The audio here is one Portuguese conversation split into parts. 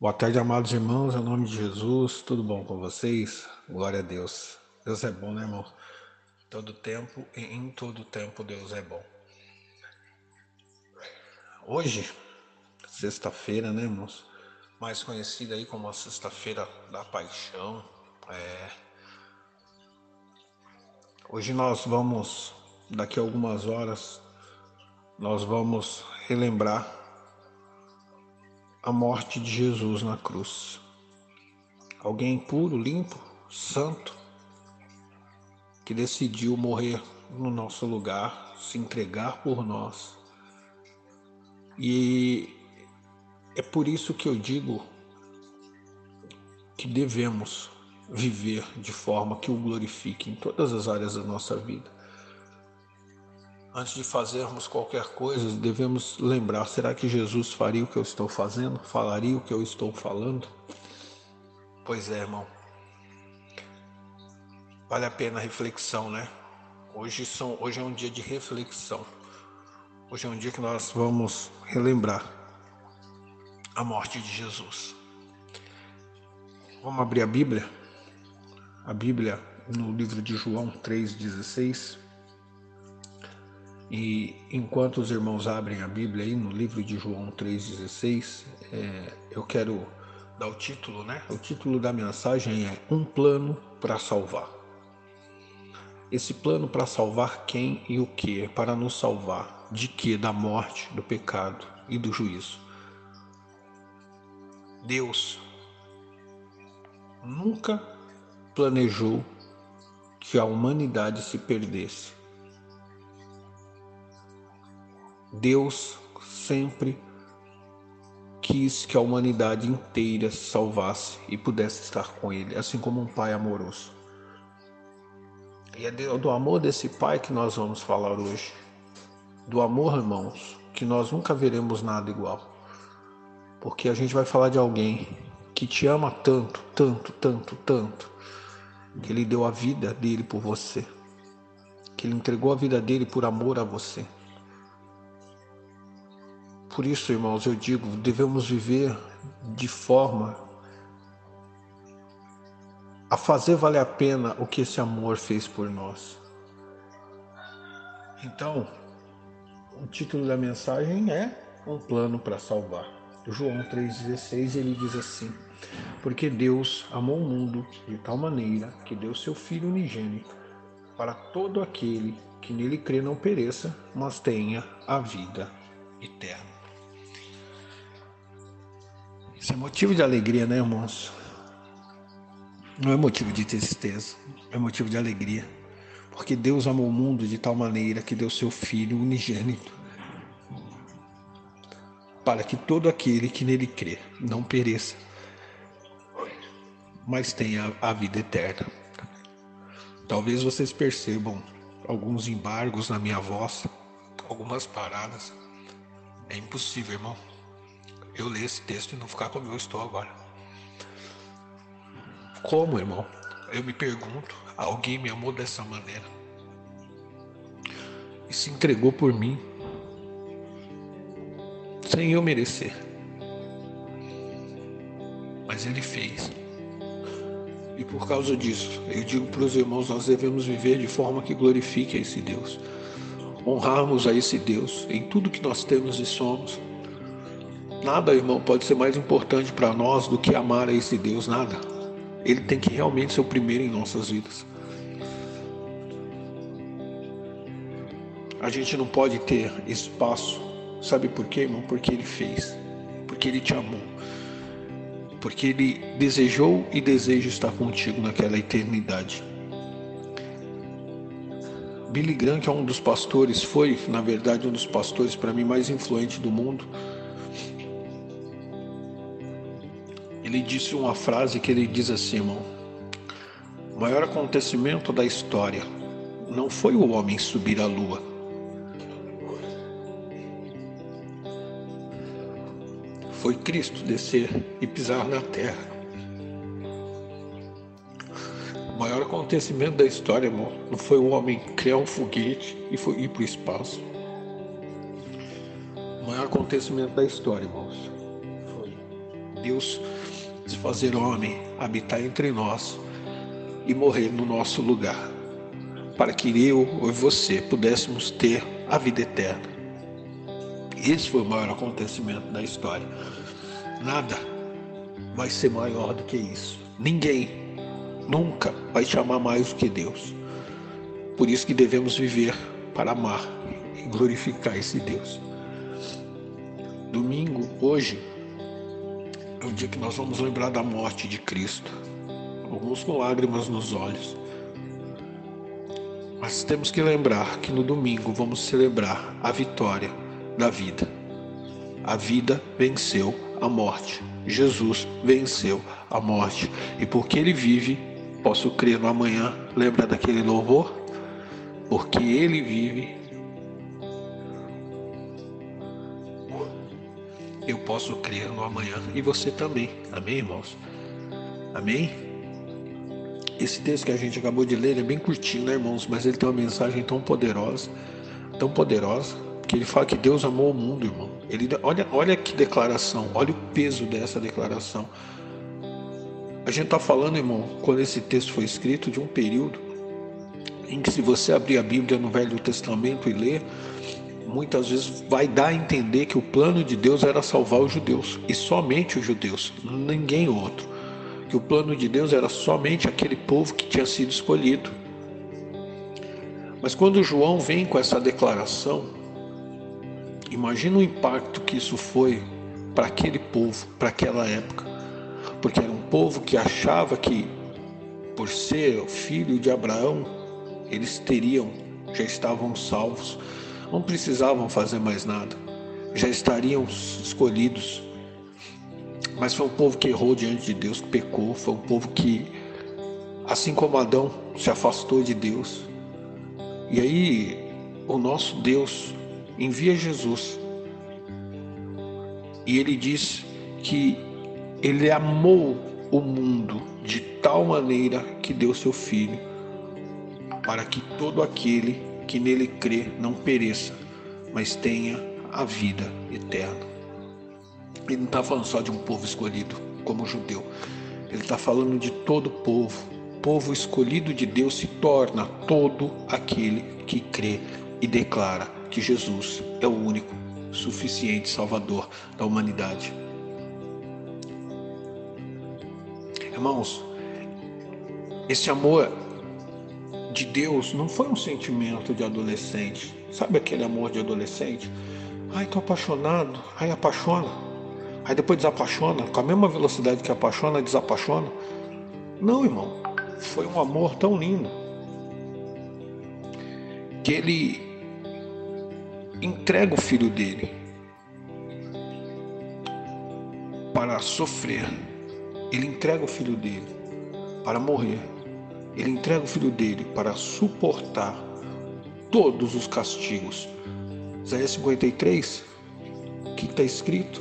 Boa tarde, amados irmãos, em nome de Jesus, tudo bom com vocês? Glória a Deus. Deus é bom, né, irmão? Todo tempo e em todo tempo Deus é bom. Hoje, sexta-feira, né, irmãos? Mais conhecida aí como a Sexta-feira da Paixão. É... Hoje nós vamos, daqui a algumas horas, nós vamos relembrar a morte de Jesus na cruz. Alguém puro, limpo, santo, que decidiu morrer no nosso lugar, se entregar por nós. E é por isso que eu digo que devemos viver de forma que o glorifique em todas as áreas da nossa vida. Antes de fazermos qualquer coisa, devemos lembrar: será que Jesus faria o que eu estou fazendo? Falaria o que eu estou falando? Pois é, irmão. Vale a pena a reflexão, né? Hoje, são, hoje é um dia de reflexão. Hoje é um dia que nós vamos relembrar a morte de Jesus. Vamos abrir a Bíblia? A Bíblia no livro de João 3,16. E enquanto os irmãos abrem a Bíblia aí no livro de João 3,16, é, eu quero dar o título, né? O título da mensagem é Um Plano para Salvar. Esse plano para salvar quem e o que? É para nos salvar de que? Da morte, do pecado e do juízo. Deus nunca planejou que a humanidade se perdesse Deus sempre quis que a humanidade inteira se salvasse e pudesse estar com Ele, assim como um Pai amoroso. E é do amor desse Pai que nós vamos falar hoje. Do amor, irmãos, que nós nunca veremos nada igual. Porque a gente vai falar de alguém que te ama tanto, tanto, tanto, tanto, que ele deu a vida dele por você, que ele entregou a vida dele por amor a você. Por isso, irmãos, eu digo, devemos viver de forma a fazer valer a pena o que esse amor fez por nós. Então, o título da mensagem é Um Plano para Salvar. João 3,16 ele diz assim: Porque Deus amou o mundo de tal maneira que deu seu Filho unigênito para todo aquele que nele crê não pereça, mas tenha a vida eterna. Isso é motivo de alegria, né, irmãos? Não é motivo de tristeza, é motivo de alegria. Porque Deus amou o mundo de tal maneira que deu seu Filho unigênito para que todo aquele que nele crê não pereça, mas tenha a vida eterna. Talvez vocês percebam alguns embargos na minha voz, algumas paradas. É impossível, irmão eu ler esse texto e não ficar como eu estou agora. Como, irmão? Eu me pergunto, alguém me amou dessa maneira e se entregou por mim sem eu merecer. Mas ele fez. E por causa disso, eu digo para os irmãos, nós devemos viver de forma que glorifique a esse Deus. Honrarmos a esse Deus em tudo que nós temos e somos Nada, irmão, pode ser mais importante para nós do que amar a esse Deus, nada. Ele tem que realmente ser o primeiro em nossas vidas. A gente não pode ter espaço, sabe por quê, irmão? Porque ele fez, porque ele te amou, porque ele desejou e deseja estar contigo naquela eternidade. Billy Graham, que é um dos pastores, foi, na verdade, um dos pastores para mim mais influentes do mundo ele disse uma frase que ele diz assim, irmão: O maior acontecimento da história não foi o homem subir à lua. Foi Cristo descer e pisar na terra. O maior acontecimento da história, irmão, não foi o homem criar um foguete e ir para o espaço. O maior acontecimento da história, irmãos, Deus se fazer homem, habitar entre nós e morrer no nosso lugar, para que eu e você pudéssemos ter a vida eterna. Esse foi o maior acontecimento da história. Nada vai ser maior do que isso. Ninguém nunca vai te amar mais do que Deus. Por isso que devemos viver para amar e glorificar esse Deus. Domingo, hoje, é o dia que nós vamos lembrar da morte de Cristo. Alguns com lágrimas nos olhos. Mas temos que lembrar que no domingo vamos celebrar a vitória da vida. A vida venceu a morte. Jesus venceu a morte. E porque ele vive, posso crer no amanhã. Lembra daquele louvor? Porque ele vive, posso crer no amanhã e você também. Amém, irmãos? Amém? Esse texto que a gente acabou de ler é bem curtinho, né, irmãos? Mas ele tem uma mensagem tão poderosa, tão poderosa, que ele fala que Deus amou o mundo, irmão. Ele, olha, olha que declaração, olha o peso dessa declaração. A gente está falando, irmão, quando esse texto foi escrito, de um período em que, se você abrir a Bíblia no Velho Testamento e ler, muitas vezes vai dar a entender que o plano de Deus era salvar os judeus e somente os judeus, ninguém outro. Que o plano de Deus era somente aquele povo que tinha sido escolhido. Mas quando João vem com essa declaração, imagina o impacto que isso foi para aquele povo, para aquela época. Porque era um povo que achava que, por ser filho de Abraão, eles teriam, já estavam salvos não precisavam fazer mais nada, já estariam escolhidos. Mas foi um povo que errou diante de Deus, que pecou, foi um povo que, assim como Adão, se afastou de Deus. E aí, o nosso Deus envia Jesus. E ele diz que ele amou o mundo de tal maneira que deu seu filho, para que todo aquele que nele crê não pereça, mas tenha a vida eterna. Ele não está falando só de um povo escolhido, como o judeu. Ele está falando de todo povo. Povo escolhido de Deus se torna todo aquele que crê e declara que Jesus é o único suficiente Salvador da humanidade. Irmãos, esse amor de Deus não foi um sentimento de adolescente. Sabe aquele amor de adolescente? Ai, tô apaixonado. Ai, apaixona. Aí depois desapaixona. Com a mesma velocidade que apaixona, desapaixona. Não, irmão. Foi um amor tão lindo. Que ele entrega o filho dele para sofrer. Ele entrega o filho dele para morrer ele entrega o filho dele para suportar todos os castigos. Isaías 53, o que está escrito?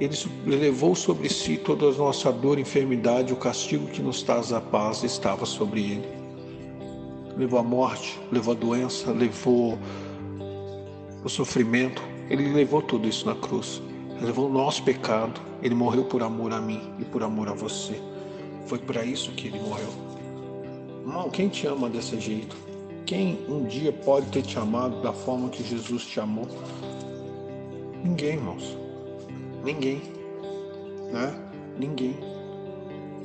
Ele levou sobre si toda a nossa dor e enfermidade, o castigo que nos traz a paz estava sobre ele. Levou a morte, levou a doença, levou o sofrimento, ele levou tudo isso na cruz. Ele levou o nosso pecado, ele morreu por amor a mim e por amor a você. Foi para isso que ele morreu. Irmão, quem te ama desse jeito? Quem um dia pode ter te amado da forma que Jesus te amou? Ninguém, irmãos. Ninguém. Né? Ninguém.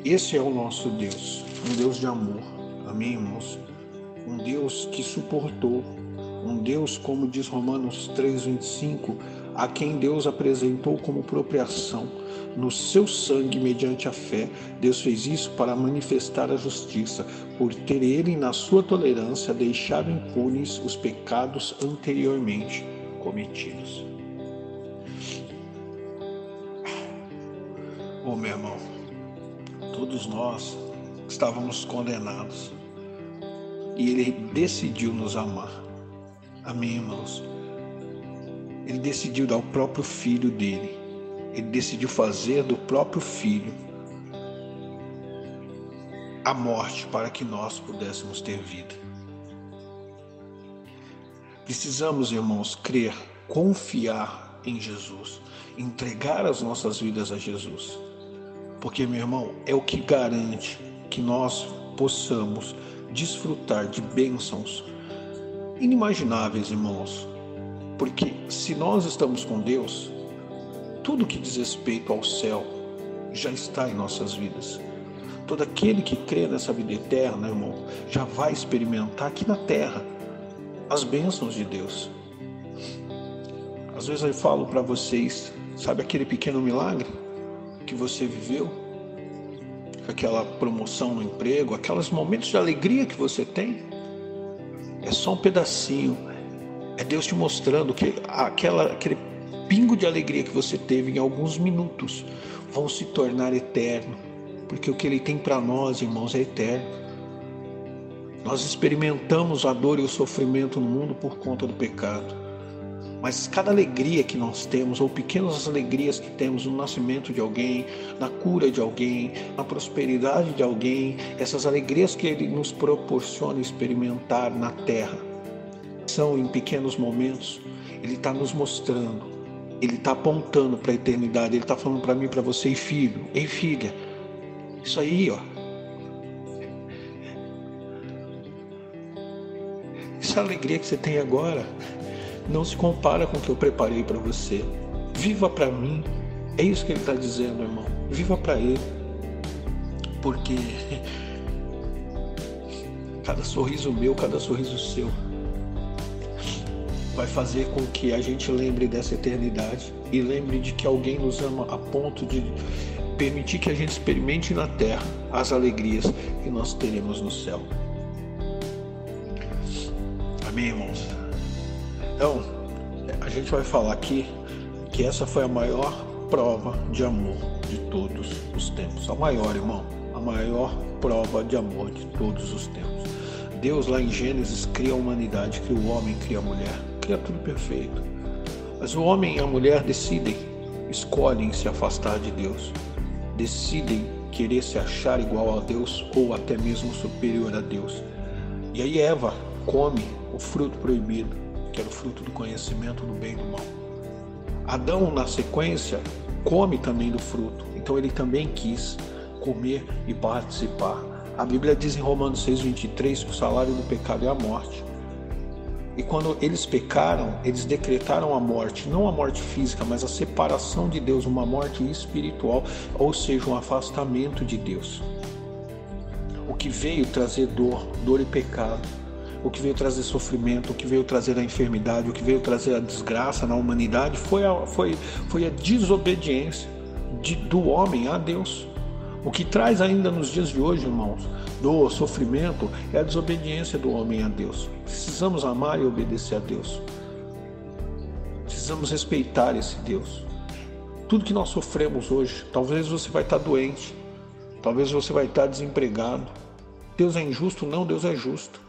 Esse é o nosso Deus, um Deus de amor. Amém, irmãos? Um Deus que suportou, um Deus, como diz Romanos 3:25, a quem Deus apresentou como propriação no seu sangue mediante a fé. Deus fez isso para manifestar a justiça, por ter ele, na sua tolerância, deixado impunes os pecados anteriormente cometidos. Oh, meu irmão, todos nós estávamos condenados e ele decidiu nos amar. Amém, irmãos? Ele decidiu dar o próprio filho dele ele decidiu fazer do próprio filho a morte para que nós pudéssemos ter vida. Precisamos, irmãos, crer, confiar em Jesus, entregar as nossas vidas a Jesus. Porque, meu irmão, é o que garante que nós possamos desfrutar de bênçãos inimagináveis, irmãos. Porque se nós estamos com Deus, tudo que diz respeito ao céu já está em nossas vidas. Todo aquele que crê nessa vida eterna, irmão, já vai experimentar aqui na terra as bênçãos de Deus. Às vezes eu falo para vocês, sabe aquele pequeno milagre que você viveu? Aquela promoção no emprego, aqueles momentos de alegria que você tem? É só um pedacinho. É Deus te mostrando que aquela, aquele pingo de alegria que você teve em alguns minutos vão se tornar eterno, porque o que Ele tem para nós, irmãos, é eterno. Nós experimentamos a dor e o sofrimento no mundo por conta do pecado. Mas cada alegria que nós temos, ou pequenas alegrias que temos no nascimento de alguém, na cura de alguém, na prosperidade de alguém, essas alegrias que Ele nos proporciona experimentar na terra, em pequenos momentos, Ele está nos mostrando, Ele está apontando para a eternidade, Ele está falando para mim, para você, filho, ei filha, isso aí, ó. Essa alegria que você tem agora não se compara com o que eu preparei para você. Viva para mim. É isso que ele está dizendo, irmão. Viva para ele. Porque cada sorriso meu, cada sorriso seu vai fazer com que a gente lembre dessa eternidade e lembre de que alguém nos ama a ponto de permitir que a gente experimente na terra as alegrias que nós teremos no céu. Amém, irmãos? Então, a gente vai falar aqui que essa foi a maior prova de amor de todos os tempos. A maior, irmão, a maior prova de amor de todos os tempos. Deus lá em Gênesis cria a humanidade, cria o homem, cria a mulher, cria tudo perfeito. Mas o homem e a mulher decidem, escolhem se afastar de Deus, decidem querer se achar igual a Deus ou até mesmo superior a Deus. E aí Eva come o fruto proibido que era o fruto do conhecimento do bem e do mal. Adão, na sequência, come também do fruto, então ele também quis comer e participar. A Bíblia diz em Romanos 6,23 que o salário do pecado é a morte. E quando eles pecaram, eles decretaram a morte, não a morte física, mas a separação de Deus, uma morte espiritual, ou seja, um afastamento de Deus. O que veio trazer dor, dor e pecado o que veio trazer sofrimento, o que veio trazer a enfermidade, o que veio trazer a desgraça na humanidade foi a, foi, foi a desobediência de, do homem a Deus. O que traz ainda nos dias de hoje, irmãos, do sofrimento é a desobediência do homem a Deus. Precisamos amar e obedecer a Deus. Precisamos respeitar esse Deus. Tudo que nós sofremos hoje, talvez você vai estar doente, talvez você vai estar desempregado. Deus é injusto? Não, Deus é justo.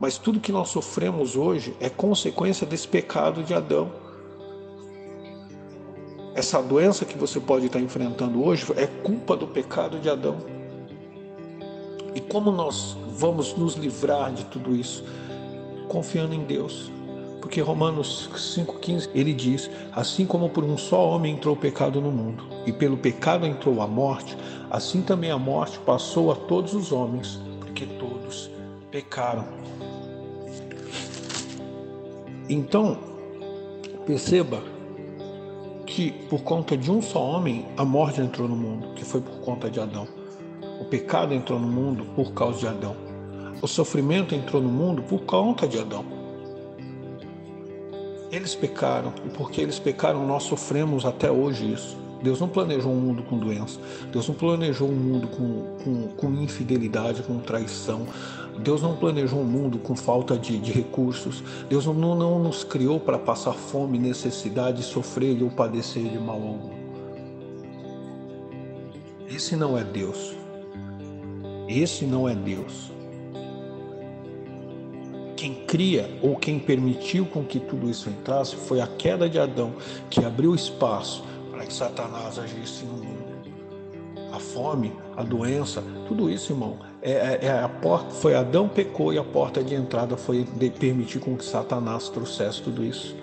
Mas tudo que nós sofremos hoje é consequência desse pecado de Adão. Essa doença que você pode estar enfrentando hoje é culpa do pecado de Adão. E como nós vamos nos livrar de tudo isso? Confiando em Deus. Porque Romanos 5,15 ele diz: Assim como por um só homem entrou o pecado no mundo, e pelo pecado entrou a morte, assim também a morte passou a todos os homens, porque todos pecaram. Então, perceba que por conta de um só homem a morte entrou no mundo, que foi por conta de Adão. O pecado entrou no mundo por causa de Adão. O sofrimento entrou no mundo por conta de Adão. Eles pecaram, e porque eles pecaram, nós sofremos até hoje isso. Deus não planejou um mundo com doença. Deus não planejou um mundo com, com, com infidelidade, com traição. Deus não planejou um mundo com falta de, de recursos. Deus não, não nos criou para passar fome, necessidade, sofrer ou padecer de mal algum. Esse não é Deus. Esse não é Deus. Quem cria ou quem permitiu com que tudo isso entrasse foi a queda de Adão, que abriu espaço para que Satanás agisse no mundo. A fome, a doença, tudo isso, irmão, é, é, é, a porta, foi Adão pecou e a porta de entrada foi permitir com que Satanás trouxesse tudo isso.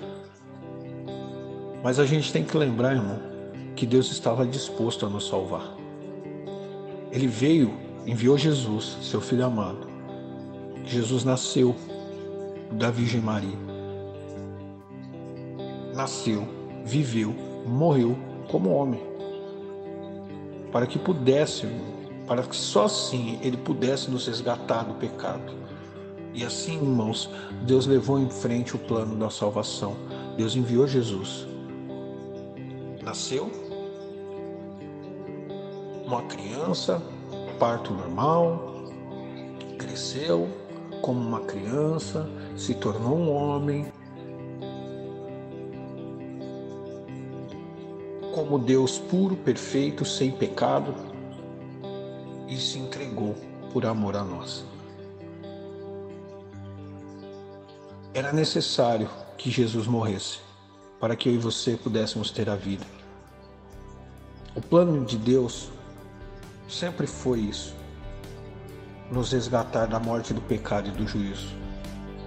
Mas a gente tem que lembrar, irmão, que Deus estava disposto a nos salvar. Ele veio, enviou Jesus, seu filho amado. Jesus nasceu da Virgem Maria. Nasceu, viveu, morreu como homem. Para que pudesse, para que só assim ele pudesse nos resgatar do pecado. E assim, irmãos, Deus levou em frente o plano da salvação. Deus enviou Jesus. Nasceu uma criança, parto normal, cresceu como uma criança, se tornou um homem, como Deus puro, perfeito, sem pecado, e se entregou por amor a nós. Era necessário que Jesus morresse para que eu e você pudéssemos ter a vida. O plano de Deus sempre foi isso: nos resgatar da morte do pecado e do juízo.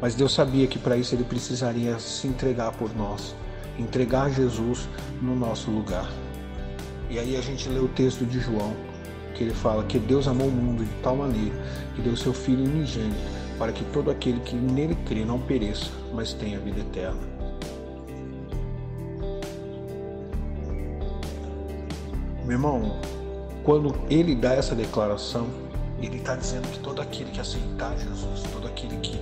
Mas Deus sabia que para isso ele precisaria se entregar por nós, entregar Jesus no nosso lugar. E aí a gente lê o texto de João, que ele fala que Deus amou o mundo de tal maneira que deu seu Filho unigênito para que todo aquele que nele crê não pereça, mas tenha vida eterna. Meu irmão, quando ele dá essa declaração, ele está dizendo que todo aquele que aceitar Jesus, todo aquele que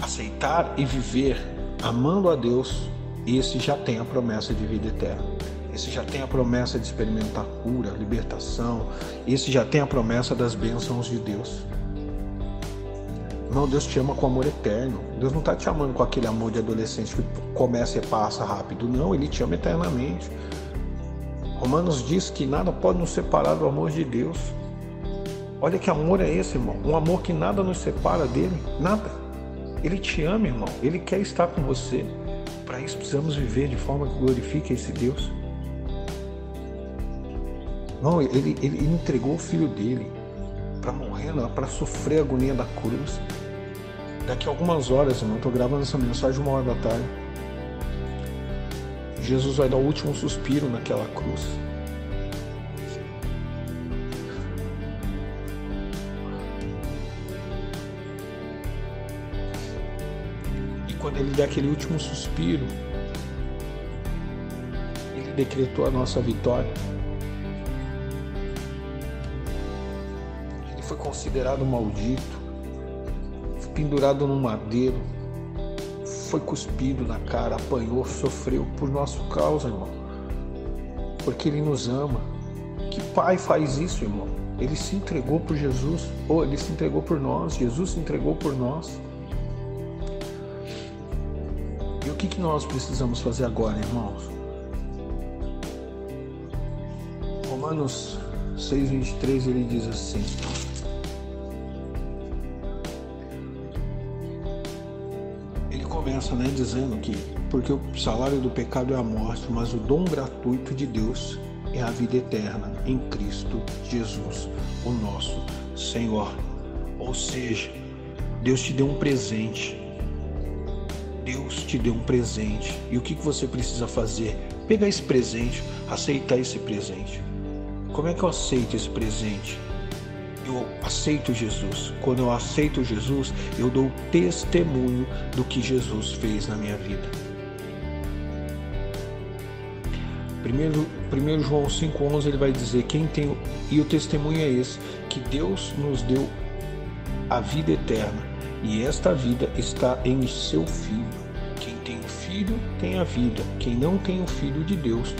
aceitar e viver amando a Deus, esse já tem a promessa de vida eterna. Esse já tem a promessa de experimentar cura, libertação. Esse já tem a promessa das bênçãos de Deus. Não, Deus te ama com amor eterno. Deus não está te amando com aquele amor de adolescente que começa e passa rápido. Não, Ele te ama eternamente. Romanos diz que nada pode nos separar do amor de Deus. Olha que amor é esse, irmão. Um amor que nada nos separa dele. Nada. Ele te ama, irmão. Ele quer estar com você. Para isso precisamos viver de forma que glorifique esse Deus. Não, ele, ele entregou o filho dele para morrer, para sofrer a agonia da cruz. Daqui a algumas horas, irmão, estou gravando essa mensagem uma hora da tarde. Jesus vai dar o último suspiro naquela cruz. E quando ele der aquele último suspiro, ele decretou a nossa vitória. Considerado maldito, pendurado no madeiro, foi cuspido na cara, apanhou, sofreu por nosso causa, irmão. Porque Ele nos ama. Que pai faz isso, irmão? Ele se entregou por Jesus, ou ele se entregou por nós, Jesus se entregou por nós. E o que, que nós precisamos fazer agora, irmãos? Romanos 6,23 ele diz assim: começa né, dizendo que porque o salário do pecado é a morte, mas o dom gratuito de Deus é a vida eterna em Cristo Jesus, o nosso Senhor. Ou seja, Deus te deu um presente. Deus te deu um presente. E o que você precisa fazer? Pegar esse presente, aceitar esse presente. Como é que eu aceito esse presente? Eu aceito Jesus. Quando eu aceito Jesus, eu dou testemunho do que Jesus fez na minha vida. Primeiro, primeiro João 5,11 ele vai dizer: quem tem. E o testemunho é esse: que Deus nos deu a vida eterna, e esta vida está em seu Filho. Quem tem o Filho tem a vida, quem não tem o Filho de Deus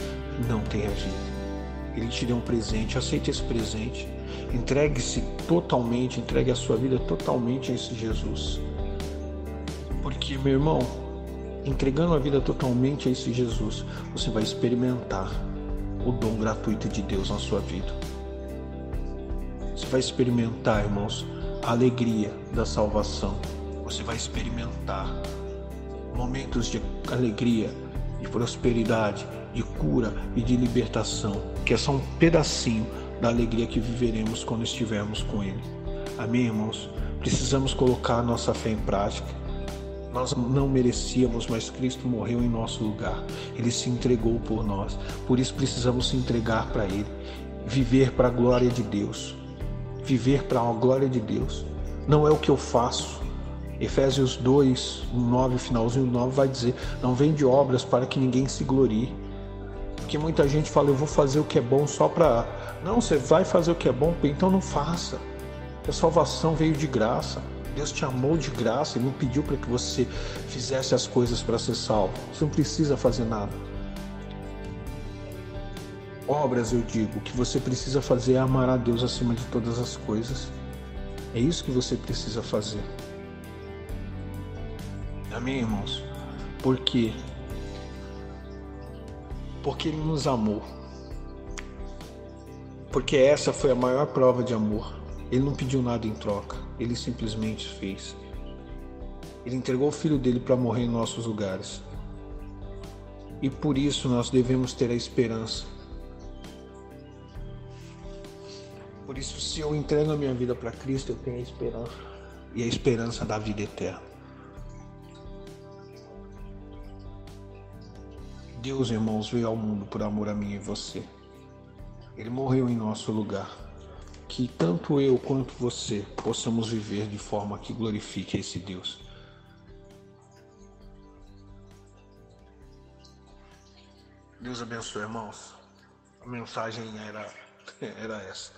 não tem a vida. Ele te deu um presente, aceite esse presente Entregue-se totalmente, entregue a sua vida totalmente a esse Jesus. Porque, meu irmão, entregando a vida totalmente a esse Jesus, você vai experimentar o dom gratuito de Deus na sua vida. Você vai experimentar, irmãos, a alegria da salvação. Você vai experimentar momentos de alegria, de prosperidade, de cura e de libertação, que é só um pedacinho da alegria que viveremos quando estivermos com Ele. Amém, irmãos? Precisamos colocar nossa fé em prática. Nós não merecíamos, mas Cristo morreu em nosso lugar. Ele se entregou por nós. Por isso precisamos se entregar para Ele. Viver para a glória de Deus. Viver para a glória de Deus. Não é o que eu faço. Efésios 2, 9, finalzinho 9 vai dizer: Não vem de obras para que ninguém se glorie. Porque muita gente fala, eu vou fazer o que é bom só para. Não, você vai fazer o que é bom, então não faça. A salvação veio de graça. Deus te amou de graça e não pediu para que você fizesse as coisas para ser salvo. Você não precisa fazer nada. Obras, eu digo, o que você precisa fazer é amar a Deus acima de todas as coisas. É isso que você precisa fazer. Amém, irmãos? Por quê? Porque Ele nos amou. Porque essa foi a maior prova de amor. Ele não pediu nada em troca. Ele simplesmente fez. Ele entregou o filho dele para morrer em nossos lugares. E por isso nós devemos ter a esperança. Por isso, se eu entrego a minha vida para Cristo, eu tenho a esperança. E a esperança da vida eterna. Deus, irmãos, veio ao mundo por amor a mim e você. Ele morreu em nosso lugar que tanto eu quanto você possamos viver de forma que glorifique esse Deus. Deus abençoe, irmãos. A mensagem era, era essa.